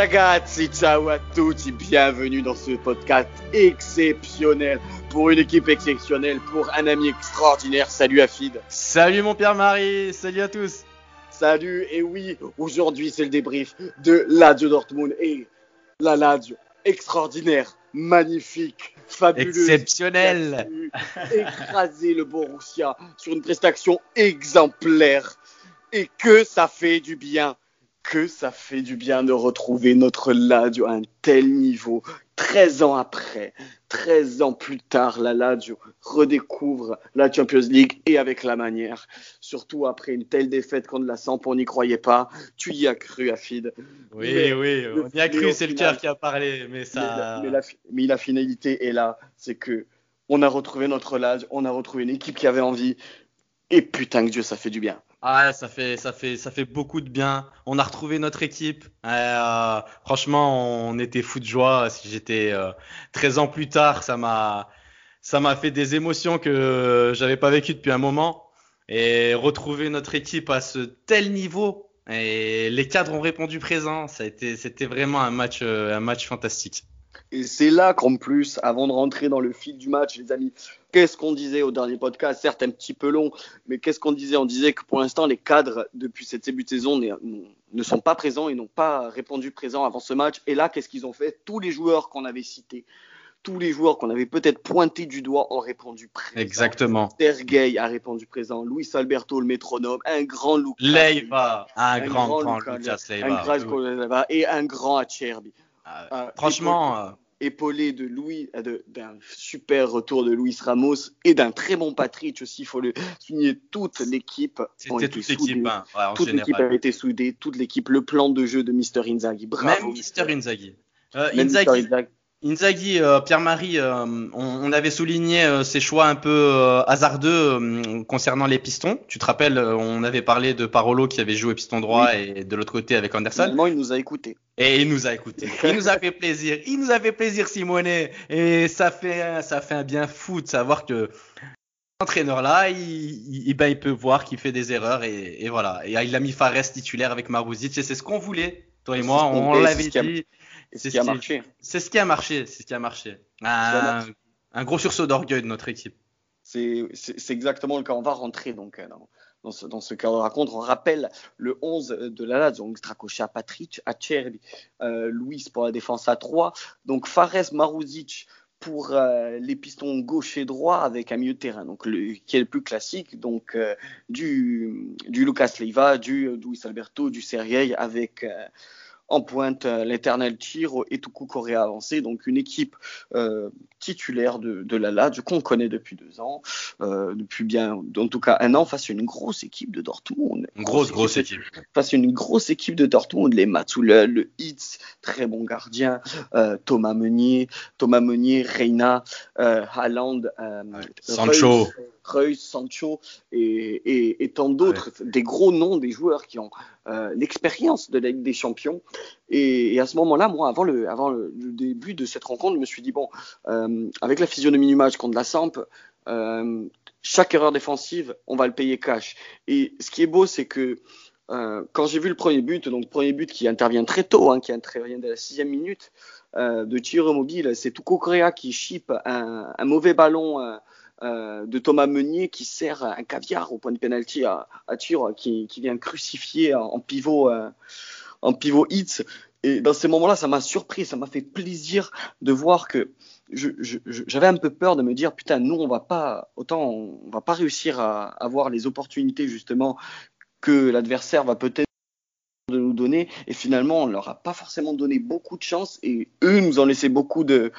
Ciao ragazzi, ciao à tutti, bienvenue dans ce podcast exceptionnel pour une équipe exceptionnelle, pour un ami extraordinaire. Salut Afid. Salut mon Pierre-Marie, salut à tous. Salut, et oui, aujourd'hui c'est le débrief de Lazio Dortmund et la Lazio extraordinaire, magnifique, fabuleuse. Exceptionnel. Écraser le Borussia sur une prestation exemplaire. Et que ça fait du bien que ça fait du bien de retrouver notre Lazio à un tel niveau. 13 ans après, 13 ans plus tard, la Lazio redécouvre la Champions League et avec la manière. Surtout après une telle défaite contre la Samp, on n'y croyait pas. Tu y as cru, Afid. Oui, mais oui, on y a cru, c'est le cœur qui a parlé, mais ça. Mais la, mais la finalité est là, c'est que on a retrouvé notre Lazio, on a retrouvé une équipe qui avait envie. Et putain que Dieu, ça fait du bien. Ah, ça fait, ça fait, ça fait beaucoup de bien. On a retrouvé notre équipe. Euh, franchement, on était fou de joie. Si j'étais euh, 13 ans plus tard, ça m'a, ça m'a fait des émotions que j'avais pas vécues depuis un moment. Et retrouver notre équipe à ce tel niveau, et les cadres ont répondu présent. Ça a été, c'était vraiment un match, euh, un match fantastique. Et c'est là qu'en plus, avant de rentrer dans le fil du match, les amis, qu'est-ce qu'on disait au dernier podcast? Certes, un petit peu long, mais qu'est-ce qu'on disait? On disait que pour l'instant, les cadres, depuis cette début de saison, ne sont pas présents et n'ont pas répondu présent avant ce match. Et là, qu'est-ce qu'ils ont fait? Tous les joueurs qu'on avait cités, tous les joueurs qu'on avait peut-être pointés du doigt ont répondu présent. Exactement. Sergei a répondu présent, Luis Alberto, le métronome, un grand Lucas. Leiva, un, un, grand, grand, Lucas Leiva. Un grand Leiva et un grand Acerbi. Euh, franchement, épaulé, épaulé de Louis, d'un super retour de Luis Ramos et d'un très bon Patrick aussi. Il faut le souligner. Toute l'équipe, c'était toute l'équipe, hein, ouais, toute l'équipe a été soudée. Toute l'équipe, le plan de jeu de Mister Inzaghi. Bravo. Même Mister Inzaghi. Euh, Inzaghi. Inzaghi. Inzaghi, euh, Pierre-Marie, euh, on, on, avait souligné euh, ses choix un peu euh, hasardeux concernant les pistons. Tu te rappelles, on avait parlé de Parolo qui avait joué piston droit oui. et de l'autre côté avec Anderson. Finalement, il nous a écoutés. Et il nous a écoutés. il nous a fait plaisir. Il nous a fait plaisir, Simone. Et ça fait, ça fait un bien fou de savoir que entraîneur là, il, il, ben, il peut voir qu'il fait des erreurs et, et, voilà. Et il a mis Fares titulaire avec Marouzic et c'est ce qu'on voulait. Toi et moi, on, on l'avait dit. C'est ce qui a marché. C'est ce qui a marché. C'est ce qui a marché. Un, un gros sursaut d'orgueil de notre équipe. C'est exactement le cas. On va rentrer donc euh, dans, dans ce, dans ce cadre de raconte. On rappelle le 11 de la Lazio, donc Stracocha, Patrick, Acerbi, euh, Luis pour la défense à 3. Donc Fares, Maruzic pour euh, les pistons gauche et droit avec un milieu de terrain, donc le, qui est le plus classique, donc euh, du, du Lucas Leiva, du Luis Alberto, du Sergei avec en pointe euh, l'éternel Tiro et Tuku Correa avancé, donc une équipe euh, titulaire de, de la Lazio qu'on connaît depuis deux ans, euh, depuis bien, en tout cas un an, face à une grosse équipe de Dortmund. Une grosse, grosse équipe. Face à une grosse équipe de Dortmund, les Matsula, le Hitz, très bon gardien, euh, Thomas Meunier, Thomas Meunier, Reina, Haaland, Sancho. Reus, Reus, Sancho et, et, et tant d'autres, ouais. des gros noms, des joueurs qui ont euh, l'expérience de la Ligue des Champions. Et, et à ce moment-là, moi, avant, le, avant le, le, début de cette rencontre, je me suis dit, bon, euh, avec la physionomie du match contre la Samp, euh, chaque erreur défensive, on va le payer cash. Et ce qui est beau, c'est que euh, quand j'ai vu le premier but, donc premier but qui intervient très tôt, hein, qui intervient dès la sixième minute, euh, de tir mobile, c'est Tuco Correa qui chip un, un mauvais ballon euh, de Thomas Meunier qui sert un caviar au point de pénalty à, à tir, qui, qui, vient crucifier en pivot, euh, en pivot hits. Et dans ces moments-là, ça m'a surpris, ça m'a fait plaisir de voir que j'avais un peu peur de me dire putain, nous on va pas autant on va pas réussir à avoir les opportunités justement que l'adversaire va peut-être de nous donner et finalement on leur a pas forcément donné beaucoup de chance et eux nous ont laissé beaucoup de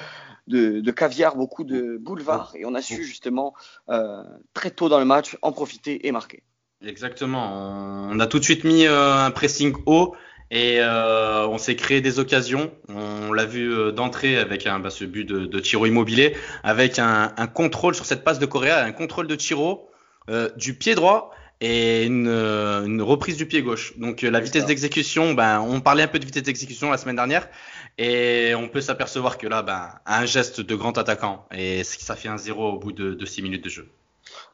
de, de caviar, beaucoup de boulevard et on a su justement euh, très tôt dans le match en profiter et marquer. Exactement, on a tout de suite mis euh, un pressing haut et euh, on s'est créé des occasions. On l'a vu d'entrée avec un, bah, ce but de, de Tiro immobilier, avec un, un, contrôle sur cette passe de Correa, un contrôle de Tiro euh, du pied droit et une, une, reprise du pied gauche. Donc la vitesse d'exécution, ben, on parlait un peu de vitesse d'exécution la semaine dernière, et on peut s'apercevoir que là, ben, un geste de grand attaquant, et ça fait un zéro au bout de, de six minutes de jeu.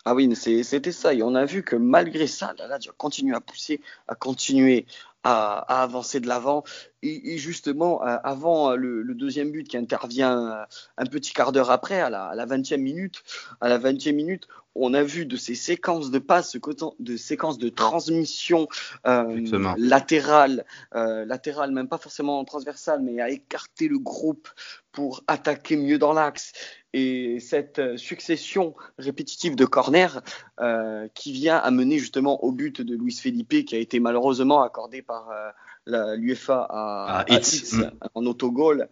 Ah oui, c'était ça. Et on a vu que malgré ça, la Lazio continue à pousser, à continuer à, avancer de l'avant. Et, justement, euh, avant le, deuxième but qui intervient euh, un petit quart d'heure après, à la, 20e minute, à la 20e minute, on a vu de ces séquences de passes, de séquences de transmission euh, latérale, euh, latérale, même pas forcément transversale, mais à écarter le groupe pour attaquer mieux dans l'axe. Et cette succession répétitive de corners euh, qui vient amener justement au but de Luis Felipe, qui a été malheureusement accordé par l'UFA à, à, mm. en autogol.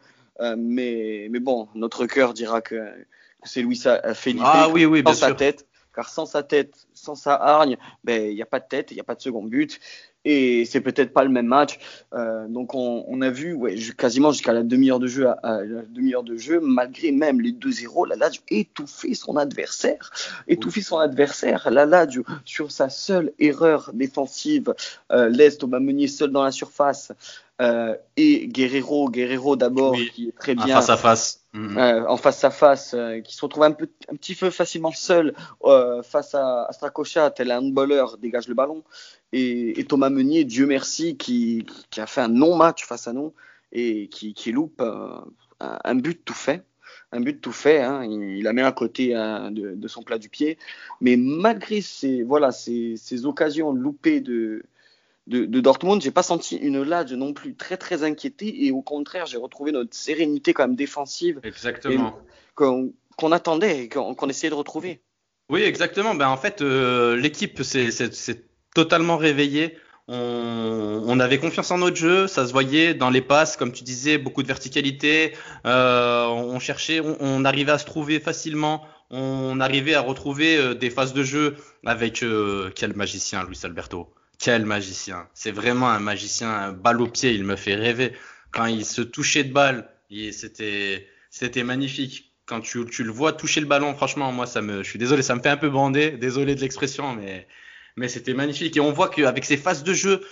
mais, mais bon, notre cœur dira que, c'est Luis Felipe ah, oui, oui, dans sa tête car sans sa tête, sans sa hargne, ben, il n'y a pas de tête, il n'y a pas de second but. Et c'est peut-être pas le même match. Euh, donc on, a vu ouais, quasiment jusqu'à la demi-heure de jeu, à, la demi-heure de jeu, malgré même les 2-0, la Lazio étouffé son adversaire, étouffé son adversaire. La Lazio sur sa seule erreur défensive euh, laisse Thomas Meunier seul dans la surface. Euh, et Guerrero, Guerrero d'abord, qui est très bien. En face à face. Mm-hmm. Euh, en face à face, euh, qui se retrouve un, peu, un petit peu facilement seul face à, à Strakosha, tel un handballeur, dégage le ballon. Et, Thomas Meunier, Dieu merci, qui, qui a fait un non-match face à nous et qui, qui loupe un, but tout fait un but tout fait. Hein. Il, la met à côté de, de, son plat du pied. Mais malgré ces, voilà, ces, ces occasions loupées de, de, de Dortmund, j'ai pas senti une Lazio non plus très très inquiétée et au contraire, j'ai retrouvé notre sérénité quand même défensive. Exactement. Qu'on attendait et qu'on essayait de retrouver. Oui, exactement. Ben, en fait, euh, l'équipe s'est totalement réveillée. On, on, avait confiance en notre jeu, ça se voyait dans les passes, comme tu disais, beaucoup de verticalité. Euh, on cherchait, on, on, arrivait à se trouver facilement. On arrivait à retrouver euh, des phases de jeu avec euh, quel magicien, Luis Alberto? Quel magicien. C'est vraiment un magicien, un balle au pied. Il me fait rêver. Quand il se touchait de balle, c'était, c'était magnifique. Quand tu, le vois toucher le ballon, franchement, moi, ça me, je suis désolé, ça me fait un peu bander. Désolé de l'expression, mais, mais c'était magnifique. Et on voit qu'avec ces phases de jeu,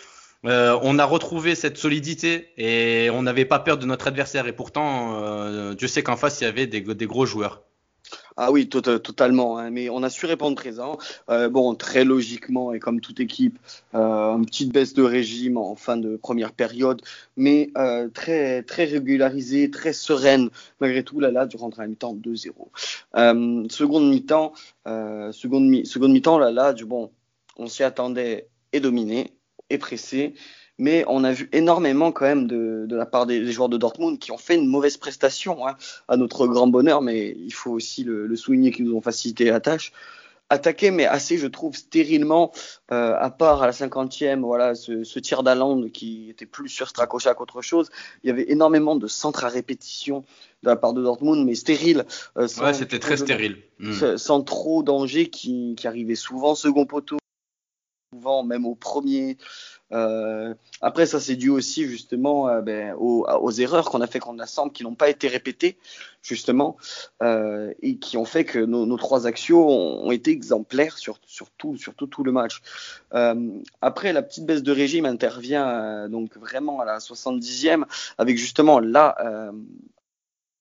euh, on a retrouvé cette solidité et on n'avait pas peur de notre adversaire. Et pourtant, euh, Dieu sait qu'en face, il y avait des, des gros joueurs. Ah oui, totalement. Hein, mais on a su répondre présent. Euh, bon, très logiquement et comme toute équipe, euh, une petite baisse de régime en fin de première période, mais euh, très très régularisée, très sereine malgré tout. Là, là, durant la mi-temps 2-0. Euh, seconde mi-temps, euh, seconde mi seconde mi-temps, là, là, du bon, on s'y attendait et dominé et pressé mais on a vu énormément quand même de, de la part des, joueurs de Dortmund qui ont fait une mauvaise prestation hein, à notre grand bonheur, mais il faut aussi le, le souligner qu'ils nous ont facilité la tâche. Attaqué, mais assez, je trouve, stérilement, euh, à part à la cinquantième, voilà, ce, ce tir d'Aland qui était plus sur Strakosha qu'autre chose. Il y avait énormément de centres à répétition de la part de Dortmund, mais stérile. Euh, ouais, c'était très stérile. Hmm. Sans trop danger, qui, qui arrivait souvent second poteau, souvent même au premier. Euh, après, ça c'est dû aussi justement euh, ben, aux, aux, erreurs qu'on a fait contre la Samp qui n'ont pas été répétées justement euh, et qui ont fait que nos, nos trois axios ont, ont, été exemplaires sur, sur, tout, sur tout, tout le match. Après, la petite baisse de régime intervient donc vraiment à la 70e avec justement là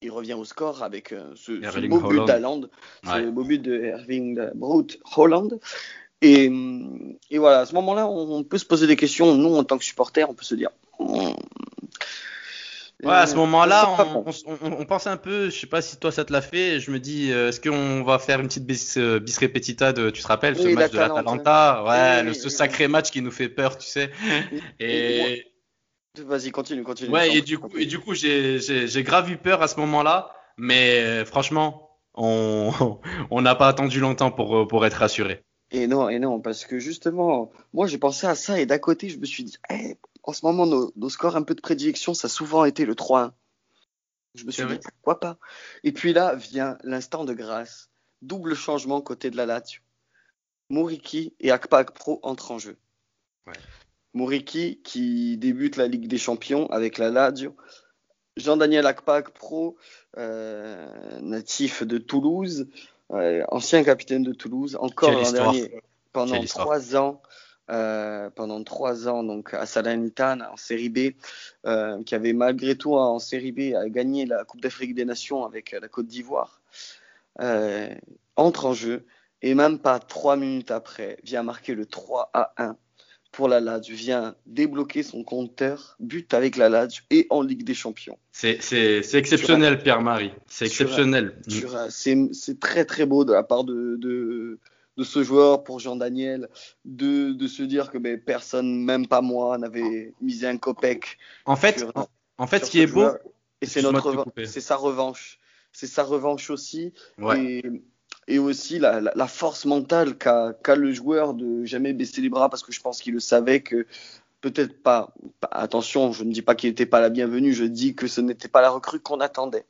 il revient au score avec ce, ce beau but d'Aland, ouais. ce beau but de Erving Brout Holland. Et, et, voilà, à ce moment-là, on, peut se poser des questions. Nous, en tant que supporters, on peut se dire. Hmm, ouais, à ce moment-là, on, on, pense un peu, je sais pas si toi ça te l'a fait, je me dis, euh, est-ce qu'on va faire une petite bis, euh, bis répétita de, tu te rappelles, ce match de l'Atalanta? Ouais, oui, le, ce sacré match qui nous fait peur, tu sais. Et. Vas-y, continue, continue. Ouais, et du coup, et du coup, j'ai grave eu peur à ce moment-là, mais euh, franchement, on n'a pas attendu longtemps pour, pour être rassuré. Et non, et non, parce que justement, moi j'ai pensé à ça et d'à côté, je me suis dit, hey, en ce moment, nos, nos, scores un peu de prédilection, ça a souvent été le 3-1. Je me suis dit, pourquoi pas? Et puis là vient l'instant de grâce. Double changement côté de la Lazio. Mouriki et Akpak Pro entrent en jeu. Ouais. Mouriki qui débute la Ligue des Champions avec la Lazio. Jean-Daniel Akpak Pro, euh, natif de Toulouse, Ancien capitaine de Toulouse, encore l'an dernier, pendant trois ans, euh, pendant trois ans donc à Salernitana en Série B, euh, qui avait malgré tout en Série B gagné la Coupe d'Afrique des Nations avec la Côte d'Ivoire, euh, entre en jeu et même pas trois minutes après vient marquer le 3 à 1 pour la Lazio, vient débloquer son compteur, but avec la Lazio et en Ligue des Champions. C'est exceptionnel, Pierre-Marie. C'est exceptionnel. C'est très très beau de la part de, de, de ce joueur pour Jean-Daniel de, de, se dire que ben, personne, même pas moi, n'avait misé un copec. En fait, en, fait ce qui est beau, et c'est sa revanche. C'est sa revanche aussi. Et, et, aussi la, force mentale qu'a le joueur de jamais baisser les bras parce que je pense qu'il le savait que peut-être pas, Attention, je ne dis pas qu'il n'était pas la bienvenue, je dis que ce n'était pas la recrue qu'on attendait.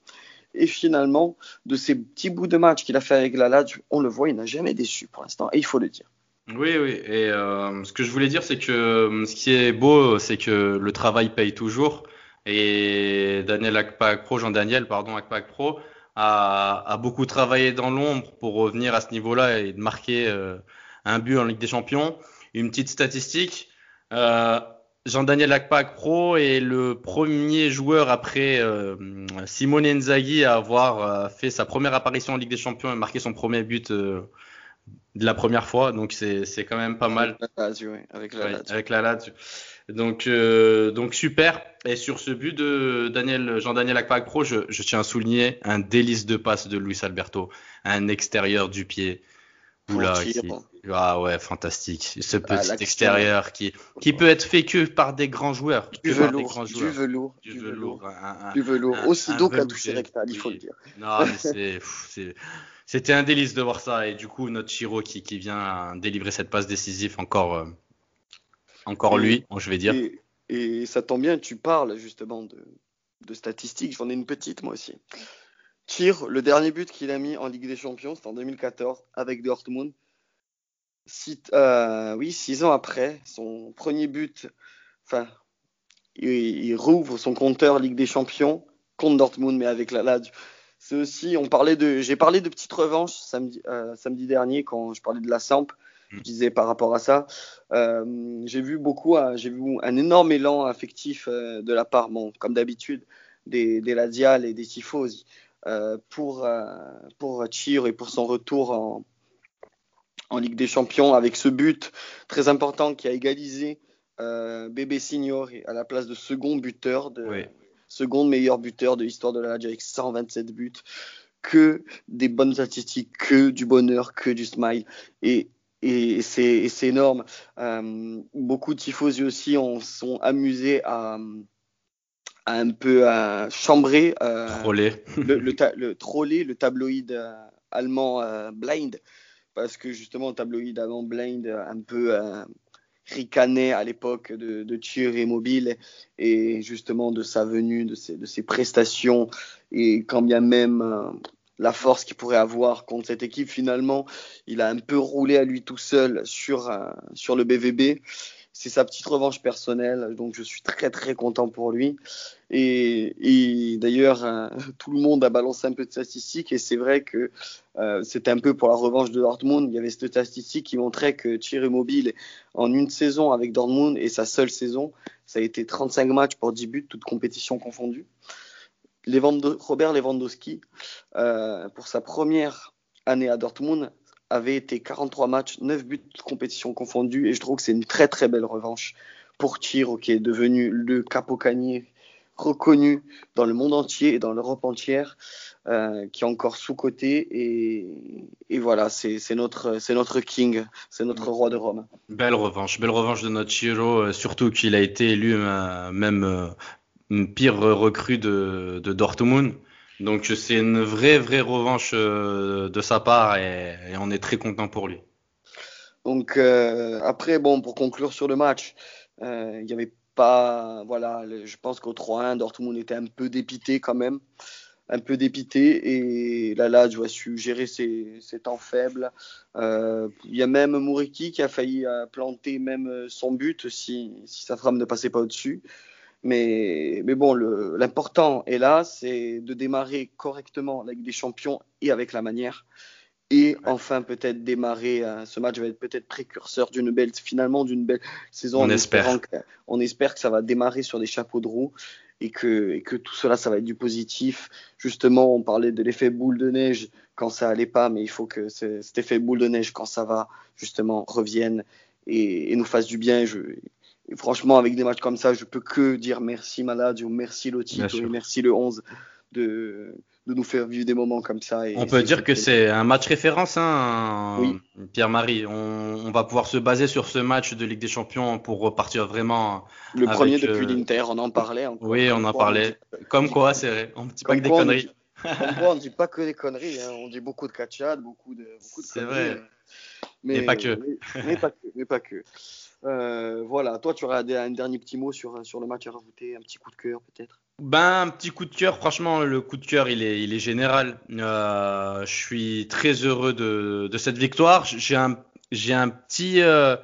Et finalement, de ces petits bouts de match qu'il a fait avec la Lazio, on le voit, il n'a jamais déçu pour l'instant, et il faut le dire. Oui, oui. Et euh, ce que je voulais dire, c'est que euh, ce qui est beau, c'est que le travail paye toujours. Et Daniel Akpak Pro, Jean-Daniel, pardon, Akpak Pro, a, a, beaucoup travaillé dans l'ombre pour revenir à ce niveau-là et de marquer euh, un but en Ligue des Champions. Une petite statistique. Euh, Jean-Daniel Akpak Pro est le premier joueur après euh, Simone Inzaghi à avoir euh, fait sa première apparition en Ligue des Champions et marqué son premier but euh, de la première fois. Donc c'est quand même pas mal. avec la Lazio. avec la Lazio. Donc, euh, donc super. Et sur ce but de Daniel, Jean-Daniel Akpak Pro, je, je, tiens à souligner un délice de passe de Luis Alberto, un extérieur du pied. Oula, ah ouais, fantastique. Ce ah, petit extérieur qui, qui peut être fait que par des grands joueurs. Du velours, du velours, du velours, du velours, aussi doux qu'un toucher rectal, il faut le dire. Non, mais c'est, c'était un délice de voir ça. Et du coup, notre Chiro qui, qui vient délivrer cette passe décisive, encore, encore lui, je vais dire. Et, ça tombe bien, tu parles justement de, de statistiques. J'en ai une petite moi aussi. Tire, le dernier but qu'il a mis en Ligue des Champions, c'était en 2014 avec Dortmund. Euh, oui, six ans après, son premier but, enfin, il, rouvre son compteur Ligue des Champions contre Dortmund, mais avec la Lazio. C'est aussi, on parlait de, j'ai parlé de petites revanches samedi, euh, samedi dernier quand je parlais de la Samp. Je mm. disais par rapport à ça, euh, j'ai vu beaucoup, j'ai vu un énorme élan affectif de la part, bon, comme d'habitude, des, des Ladiales et des Tifosi. Euh, pour, euh, pour Chir et pour son retour en, en Ligue des Champions avec ce but très important qui a égalisé euh, Bébé Signor à la place de second buteur, de second meilleur buteur de l'histoire de la Lazio avec 127 buts. Que des bonnes statistiques, que du bonheur, que du smile. Et, et c'est énorme. beaucoup de tifosi aussi ont, sont amusés à, un peu à chambrer euh, le, le, le, troller le tabloïd euh, allemand euh, Blind. Parce que justement le tabloïd allemand Blind un peu ricané à l'époque de, de Thierry Mobile et justement de sa venue, de ses, de ses prestations. Et quand bien même la force qu'il pourrait avoir contre cette équipe, finalement, il a un peu roulé à lui tout seul sur, sur le BVB c'est sa petite revanche personnelle, donc je suis très très content pour lui. Et, d'ailleurs, euh, tout le monde a balancé un peu de statistiques, et c'est vrai que euh, c'était un peu pour la revanche de Dortmund. Il y avait cette statistique qui montrait que Thierry Mobile, en une saison avec Dortmund, et sa seule saison, ça a été 35 matchs pour 10 buts, toutes compétitions confondues. Robert Lewandowski, euh, pour sa première année à Dortmund, avait été 43 matchs, 9 buts de compétition confondus, et je trouve que c'est une très très belle revanche pour Tiro, qui est devenu le capocanier reconnu dans le monde entier et dans l'Europe entière, euh, qui est encore sous-côté. Et, voilà, c'est notre, notre king, c'est notre roi de Rome. Belle revanche, belle revanche de notre Chiro, euh, surtout qu'il a été élu même une pire recrue de, Dortmund. Donc c'est une vraie, vraie revanche euh, de sa part et, on est très content pour lui. Donc euh, après, bon, pour conclure sur le match, euh, il n'y avait pas, voilà, je pense qu'au 3-1, Dortmund était un peu dépité quand même, un peu dépité et la Lazio a su gérer ses, temps faibles. Il y a même Mouriki qui a failli planter même son but si, si sa frappe ne passait pas au-dessus. Mais, mais bon, l'important est là, c'est de démarrer correctement avec des champions et avec la manière. Et enfin, peut-être démarrer, ce match va être peut-être précurseur d'une belle, finalement, d'une belle saison. On espère. on espère que ça va démarrer sur des chapeaux de roue et que, et que tout cela, ça va être du positif. Justement, on parlait de l'effet boule de neige quand ça allait pas, mais il faut que cet effet boule de neige, quand ça va, justement, revienne et, nous fasse du bien. Je, franchement, avec des matchs comme ça, je peux que dire merci Maladio, merci Lotito et merci le 11 de, de nous faire vivre des moments comme ça. on peut dire que c'est un match référence, hein, Pierre-Marie. On, va pouvoir se baser sur ce match de Ligue des Champions pour repartir vraiment. Le premier depuis euh, l'Inter, on en parlait. oui, on en parlait. comme quoi, c'est on ne dit pas que des conneries. On ne dit pas que des conneries, hein. on dit beaucoup de catchade, beaucoup de, beaucoup de C'est vrai. Mais, pas que. Mais, pas que. Mais pas que. Euh, voilà, toi, tu auras un dernier petit mot sur, sur le match à rajouter, un petit coup de cœur peut-être? Ben, un petit coup de cœur, franchement, le coup de cœur, il est, il est général. Euh, je suis très heureux de, de cette victoire. J'ai un, j'ai un petit, euh,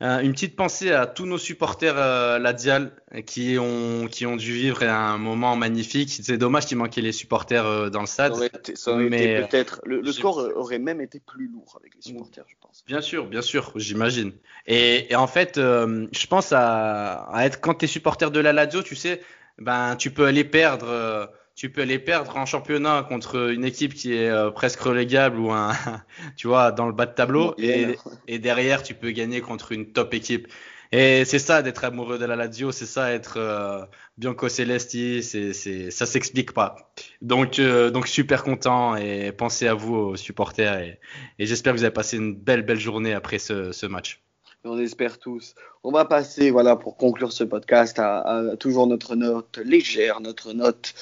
une petite pensée à tous nos supporters euh, Ladial qui ont, qui ont dû vivre un moment magnifique. C'est dommage qu'il manquait les supporters euh, dans le stade. Ça aurait mais peut-être. Le, le score aurait même été plus lourd avec les supporters, je pense. Bien sûr, bien sûr, j'imagine. Et, et, en fait, euh, je pense à, à être quand tu es supporter de la Lazio, tu sais ben tu peux aller perdre euh, tu peux aller perdre en championnat contre une équipe qui est euh, presque relégable ou un tu vois dans le bas de tableau. Et, et, derrière tu peux gagner contre une top équipe. Et c'est ça d'être amoureux de la Lazio c'est ça être euh, Bianco Celesti c'est c'est ça s'explique pas. Donc donc super content et pensez à vous aux supporters et, et j'espère que vous avez passé une belle belle journée après ce, ce match. On espère tous. On va passer, voilà, pour conclure ce podcast, à, toujours notre note légère, notre note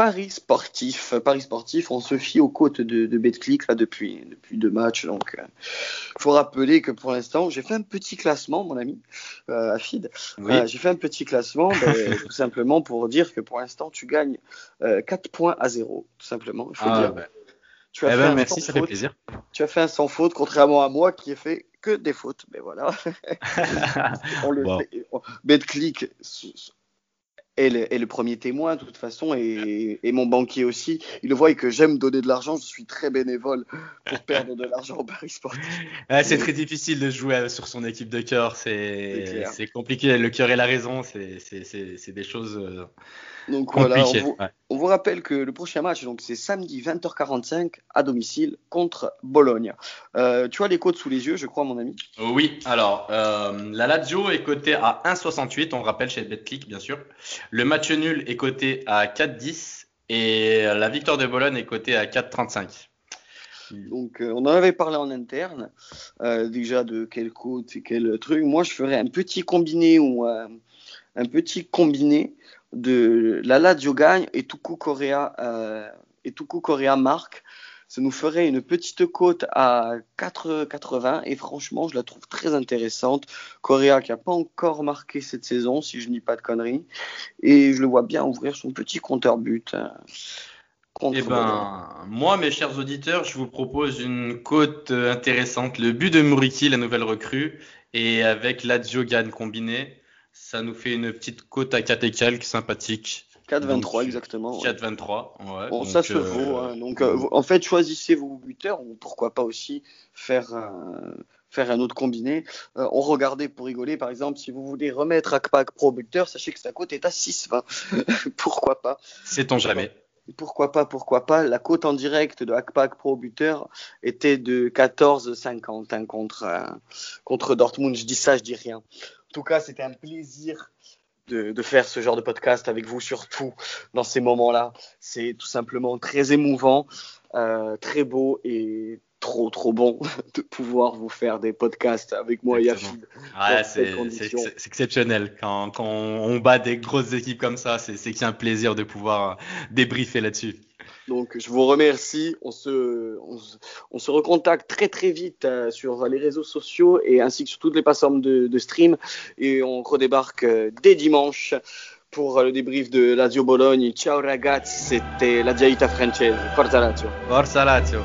Paris sportif. Paris sportif, on se fie aux côtes de, de Betclic là depuis depuis deux matchs. Donc, il euh, faut rappeler que pour l'instant, j'ai fait un petit classement, mon ami euh, Afid. Euh, j'ai fait un petit classement, ben, tout simplement pour dire que pour l'instant, tu gagnes 4 points à 0, tout simplement. Faut ah, dire. Ben. Tu as eh fait ben, merci, ça fait plaisir. Tu as fait un sans faute, contrairement à moi qui ai fait que des fautes. Mais voilà. on le BetClick est le, est le, premier témoin de toute façon et, et, mon banquier aussi. Il voit que j'aime donner de l'argent. Je suis très bénévole pour perdre de l'argent au Paris sportif. c'est très difficile de jouer sur son équipe de cœur. C'est compliqué. Le cœur et la raison, c'est des choses. Euh, donc voilà, on vous, rappelle que le prochain match, donc c'est samedi 20h45 à domicile contre Bologne. Euh, tu as les codes sous les yeux, je crois, mon ami? Oui, alors euh, la Lazio est cotée à 1,68, on rappelle chez BetClick, bien sûr. Le match nul est coté à 4,10 et la victoire de Bologne est cotée à 4,35. Donc, euh, on en avait parlé en interne, déjà de quel cote et quel truc. Moi, je ferais un petit combiné ou un petit combiné de la Lazio gagne et Tuku euh, et. Ça nous ferait une petite cote à 4,80 et franchement, je la trouve très intéressante. Korea qui n'a pas encore marqué cette saison, si je ne dis pas de conneries. Et je le vois bien ouvrir son petit compteur but. Euh, eh ben, moi, mes chers auditeurs, je vous propose une cote intéressante. Le but de Muriki, la nouvelle recrue, et avec Lazio gagne combiné. Ça nous fait une petite cote à 4 et quelques, sympathique. 4,23 exactement. 4,23. Ouais, bon, ça se euh, vaut. Hein. Donc, euh, en fait, choisissez vos buteurs. Ou pourquoi pas aussi faire un, faire un autre combiné. Euh, on regardait pour rigoler, par exemple, si vous voulez remettre Akpak Pro buteur, sachez que sa cote est à 6,20. pourquoi pas? Sait-on jamais pourquoi pas, pourquoi pas? La cote en direct de Hackpack Pro buteur était de 14,50 hein, contre, contre Dortmund. Je dis ça, je dis rien. En tout cas, c'était un plaisir de, faire ce genre de podcast avec vous, surtout dans ces moments-là. C'est tout simplement très émouvant, euh, très beau et trop trop bon de pouvoir vous faire des podcasts avec moi et Yafid. c'est exceptionnel. Quand, quand, on bat des grosses équipes comme ça, c'est qu'il y a un plaisir de pouvoir débriefer là-dessus. Donc, je vous remercie. On se, on, se recontacte très très vite euh, sur les réseaux sociaux et ainsi que sur toutes les plateformes de, stream. Et on redébarque euh, dès dimanche pour le débrief de Lazio Bologne. Ciao ragazzi, c'était la Diaita Francese. Forza Lazio. Forza Lazio.